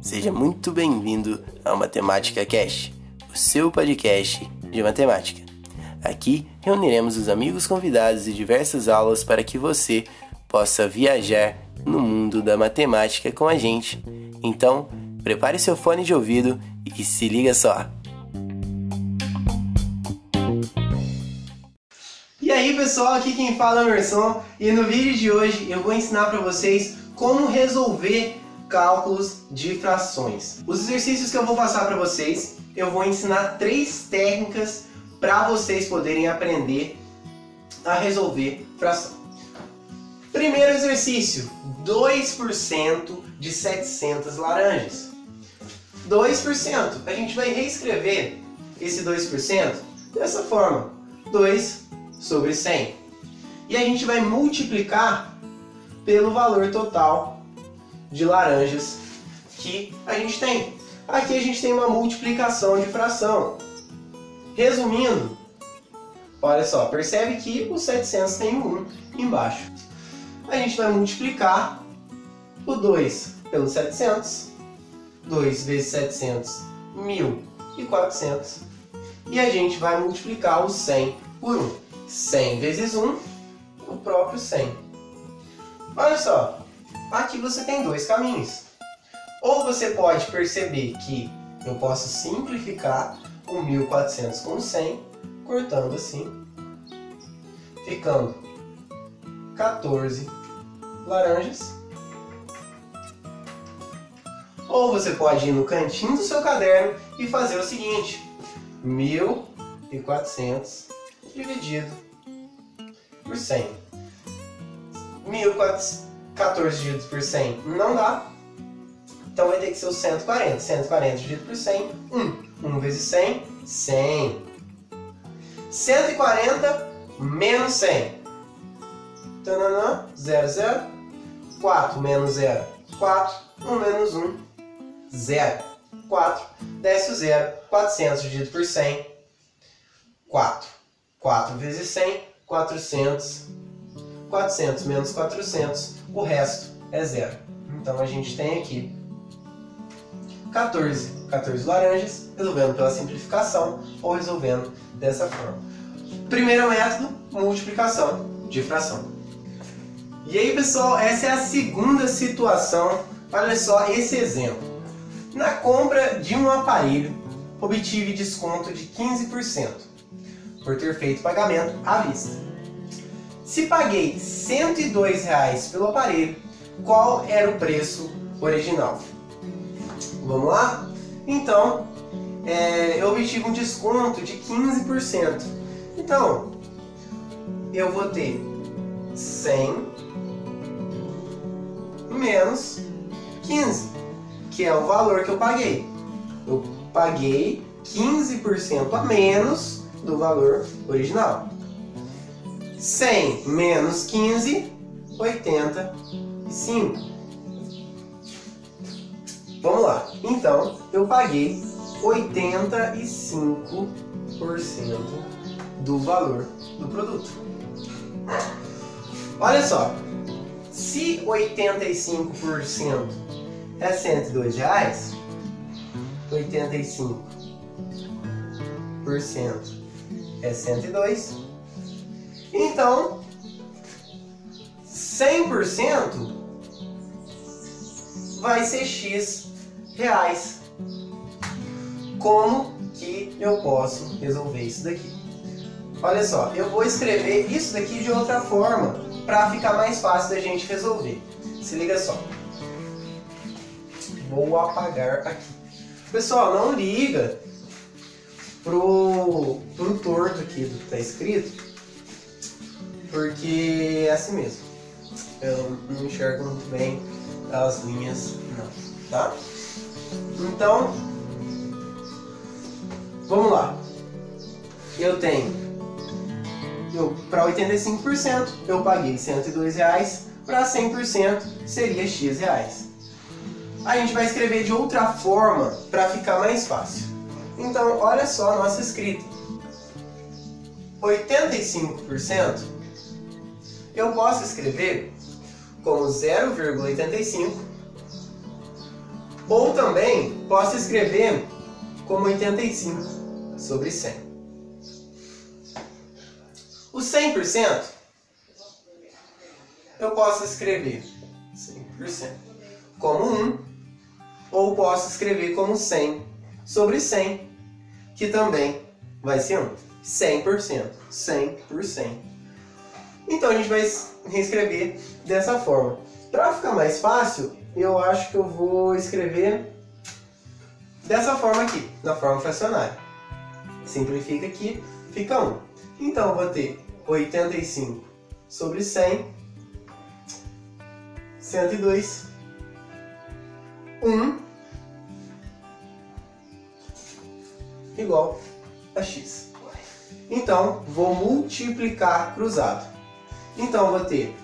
Seja muito bem-vindo ao Matemática Cash, o seu podcast de matemática. Aqui reuniremos os amigos convidados e diversas aulas para que você possa viajar no mundo da matemática com a gente. Então, prepare seu fone de ouvido e se liga só. Aí, pessoal, aqui quem fala é o Emerson e no vídeo de hoje eu vou ensinar para vocês como resolver cálculos de frações. Os exercícios que eu vou passar para vocês, eu vou ensinar três técnicas para vocês poderem aprender a resolver fração. Primeiro exercício, 2% de 700 laranjas. 2%. A gente vai reescrever esse 2% dessa forma. 2 sobre 100. E a gente vai multiplicar pelo valor total de laranjas que a gente tem. Aqui a gente tem uma multiplicação de fração. Resumindo, olha só, percebe que o 700 tem um 1 embaixo. A gente vai multiplicar o 2 pelo 700. 2 vezes 700, 1.400. E a gente vai multiplicar o 100 por 1. 100 vezes 1, o próprio 100. Olha só, aqui você tem dois caminhos. Ou você pode perceber que eu posso simplificar o 1400 com 100, cortando assim, ficando 14 laranjas. Ou você pode ir no cantinho do seu caderno e fazer o seguinte: 1400 dividido por 100. 14 dividido por 100 não dá, então vai ter que ser o 140. 140 dividido por 100, 1. 1 vezes 100, 100. 140 menos 100. Tananã, 0, 0. 4 menos 0, 4. 1 menos 1, 0. 4. Desce o 0. 400 dividido por 100, 4. 4 vezes 100, 400. 400 menos 400, o resto é zero. Então a gente tem aqui 14, 14 laranjas, resolvendo pela simplificação ou resolvendo dessa forma. Primeiro método, multiplicação de fração. E aí, pessoal, essa é a segunda situação. Olha só esse exemplo. Na compra de um aparelho, obtive desconto de 15% por ter feito pagamento à vista. Se paguei 102 reais pelo aparelho, qual era o preço original? Vamos lá? Então, é, eu obtive um desconto de 15%. Então, eu vou ter 100 menos 15, que é o valor que eu paguei. Eu paguei 15% a menos do valor original. 100 menos 15, 85. Vamos lá. Então, eu paguei 85% do valor do produto. Olha só. Se 85% é 102 reais, 85% é 102. Então, 100% vai ser x reais. Como que eu posso resolver isso daqui? Olha só, eu vou escrever isso daqui de outra forma para ficar mais fácil da gente resolver. Se liga só. Vou apagar aqui. Pessoal, não liga pro, pro torto aqui do que está escrito, porque é assim mesmo. Eu não enxergo muito bem as linhas, não, tá? Então, vamos lá. Eu tenho, eu, para 85% eu paguei 102 reais, para 100% seria x reais. A gente vai escrever de outra forma para ficar mais fácil. Então, olha só a nossa escrita. 85% eu posso escrever como 0,85 ou também posso escrever como 85 sobre 100. O 100% eu posso escrever 100% como 1 ou posso escrever como 100 sobre 100, que também vai ser 1. 100%, 100 por 100. Então a gente vai reescrever dessa forma. Para ficar mais fácil, eu acho que eu vou escrever dessa forma aqui, na forma fracionária. Simplifica aqui, fica 1. Então eu vou ter 85 sobre 100, 102, 1 igual a x. Então, vou multiplicar cruzado. Então, vou ter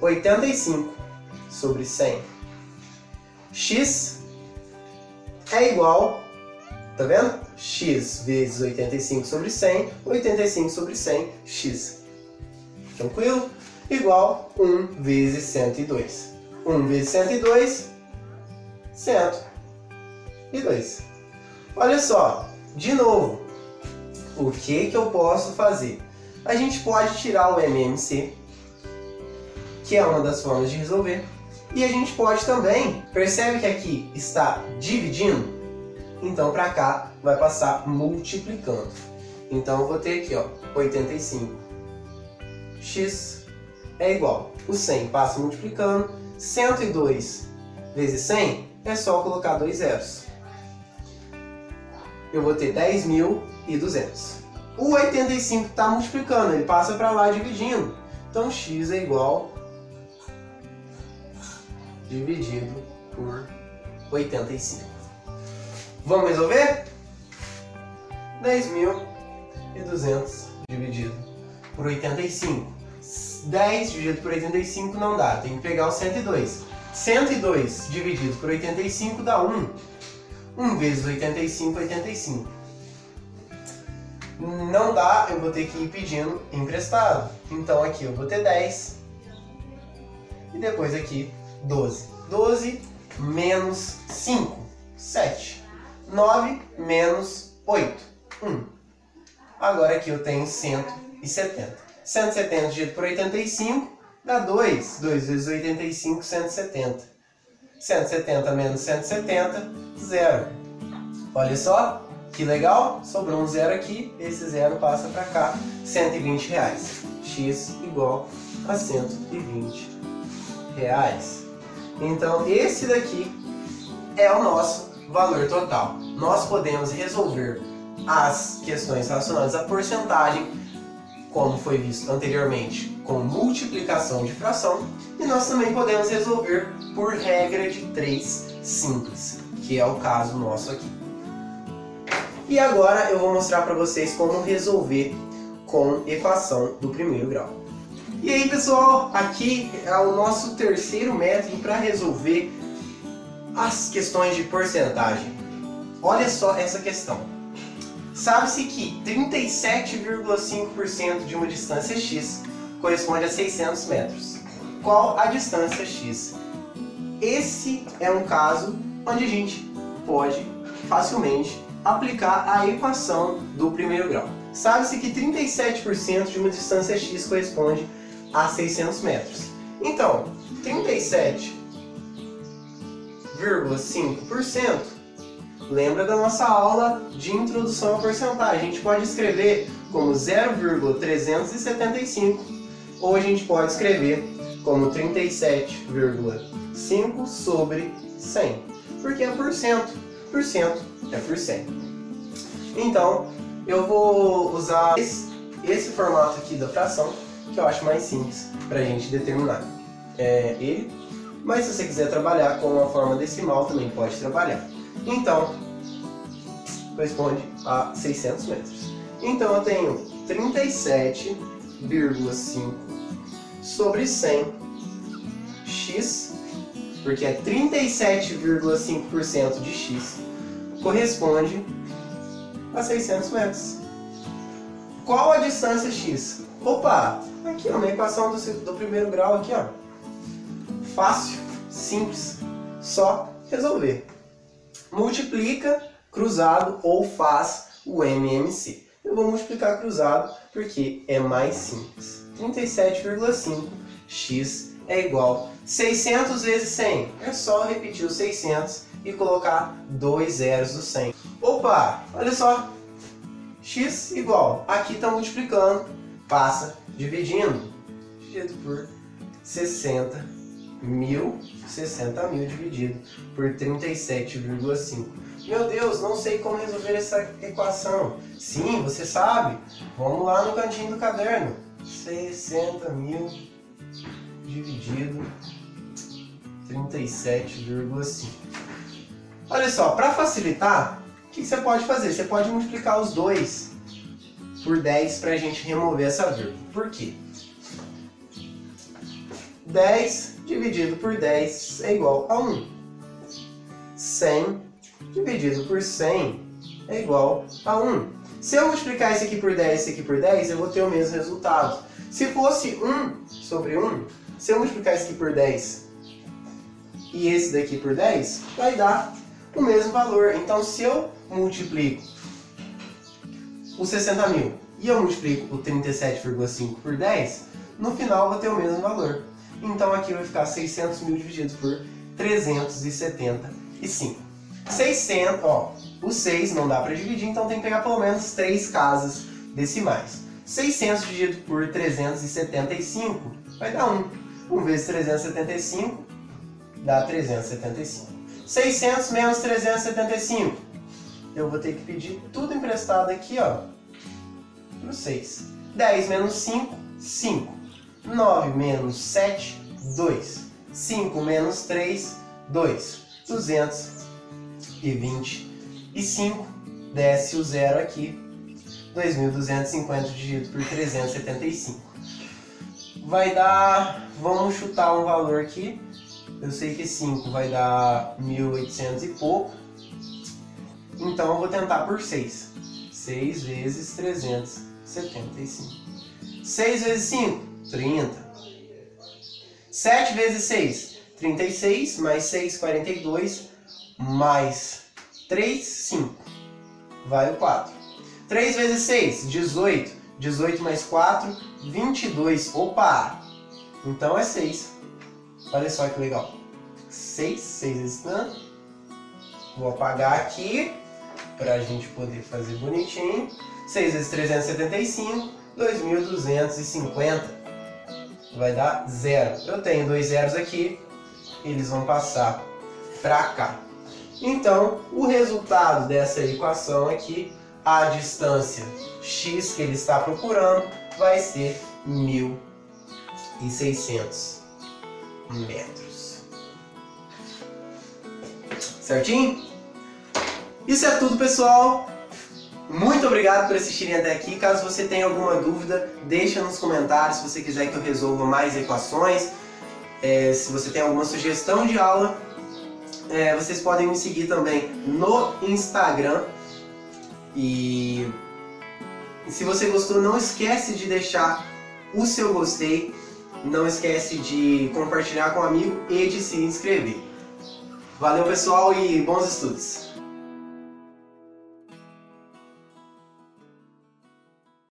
85 sobre 100. x é igual, tá vendo? x vezes 85 sobre 100, 85 sobre 100, x. Tranquilo? Igual 1 vezes 102. 1 vezes 102, 102. Olha só, de novo, o que, que eu posso fazer? A gente pode tirar o MMC, que é uma das formas de resolver, e a gente pode também, percebe que aqui está dividindo? Então para cá vai passar multiplicando. Então eu vou ter aqui, ó, 85. x é igual. O 100 passa multiplicando. 102 vezes 100 é só colocar dois zeros eu vou ter 10.200. O 85 está multiplicando, ele passa para lá dividindo. Então x é igual dividido por 85. Vamos resolver? 10.200 dividido por 85. 10 dividido por 85 não dá, tem que pegar o 102. 102 dividido por 85 dá 1. 1 vezes 85, 85. Não dá, eu vou ter que ir pedindo emprestado. Então aqui eu vou ter 10. E depois aqui 12. 12 menos 5, 7. 9 menos 8, 1. Agora aqui eu tenho 170. 170 dividido por 85 dá 2. 2 vezes 85, 170. 170 menos 170, zero. Olha só, que legal, sobrou um zero aqui, esse zero passa para cá, 120 reais. X igual a 120 reais. Então esse daqui é o nosso valor total. Nós podemos resolver as questões relacionadas à porcentagem, como foi visto anteriormente, com multiplicação de fração, e nós também podemos resolver por regra de 3 simples, que é o caso nosso aqui. E agora eu vou mostrar para vocês como resolver com equação do primeiro grau. E aí pessoal, aqui é o nosso terceiro método para resolver as questões de porcentagem. Olha só essa questão. Sabe-se que 37,5% de uma distância x corresponde a 600 metros. Qual a distância x esse é um caso onde a gente pode facilmente aplicar a equação do primeiro grau. Sabe-se que 37% de uma distância x corresponde a 600 metros. Então, 37,5% lembra da nossa aula de introdução à porcentagem. A gente pode escrever como 0,375 ou a gente pode escrever como 37,5 5 sobre 100. Porque é por cento. Por cento é por 100. Então, eu vou usar esse, esse formato aqui da fração, que eu acho mais simples para a gente determinar é, ele. Mas se você quiser trabalhar com uma forma decimal, também pode trabalhar. Então, corresponde a 600 metros. Então, eu tenho 37,5 sobre 100 x porque é 37,5% de x corresponde a 600 metros. Qual a distância x? Opa, aqui ó, na equação do, do primeiro grau aqui ó. fácil, simples, só resolver. Multiplica cruzado ou faz o MMC. Eu vou multiplicar cruzado porque é mais simples. 37,5 x é igual 600 vezes 100. É só repetir o 600 e colocar dois zeros do 100. Opa, olha só. x igual, aqui está multiplicando, passa dividindo, dividido por 60 mil, 60 mil dividido por 37,5. Meu Deus, não sei como resolver essa equação. Sim, você sabe. Vamos lá no cantinho do caderno. 60 mil dividido 37,5. Olha só, para facilitar, o que você pode fazer? Você pode multiplicar os dois por 10 para a gente remover essa vírgula. Por quê? 10 dividido por 10 é igual a 1. 100 dividido por 100 é igual a 1. Se eu multiplicar esse aqui por 10 e esse aqui por 10, eu vou ter o mesmo resultado. Se fosse 1 sobre 1, se eu multiplicar esse aqui por 10 e esse daqui por 10, vai dar o mesmo valor. Então, se eu multiplico os 60 mil e eu multiplico o 37,5 por 10, no final vai ter o mesmo valor. Então, aqui vai ficar 600 mil dividido por 375. 600, ó, o 6 não dá para dividir, então tem que pegar pelo menos 3 casas decimais. 600 dividido por 375 vai dar 1. 1 vezes 375 dá 375. 600 menos 375. Eu vou ter que pedir tudo emprestado aqui, ó, para 6. 10 menos 5, 5. 9 menos 7, 2. 5 menos 3, 2. 225. Desce o zero aqui. 2.250 dividido por 375 vai dar, vamos chutar um valor aqui, eu sei que 5 vai dar 1.800 e pouco, então eu vou tentar por 6. 6 vezes 375. 6 vezes 5, 30. 7 vezes 6, 36, mais 6, 42, mais 3, 5. Vai o 4. 3 vezes 6, 18. 18 mais 4, 22. Opa! Então é 6. Olha só que legal. 6, 6 vezes tanto. Vou apagar aqui para a gente poder fazer bonitinho. 6 vezes 375, 2.250. Vai dar zero. Eu tenho dois zeros aqui, eles vão passar para cá. Então, o resultado dessa equação aqui a distância x que ele está procurando vai ser 1.600 metros. Certinho? Isso é tudo, pessoal. Muito obrigado por assistirem até aqui. Caso você tenha alguma dúvida, deixa nos comentários se você quiser que eu resolva mais equações. É, se você tem alguma sugestão de aula, é, vocês podem me seguir também no Instagram, e se você gostou, não esquece de deixar o seu gostei, não esquece de compartilhar com um amigo e de se inscrever. Valeu pessoal e bons estudos!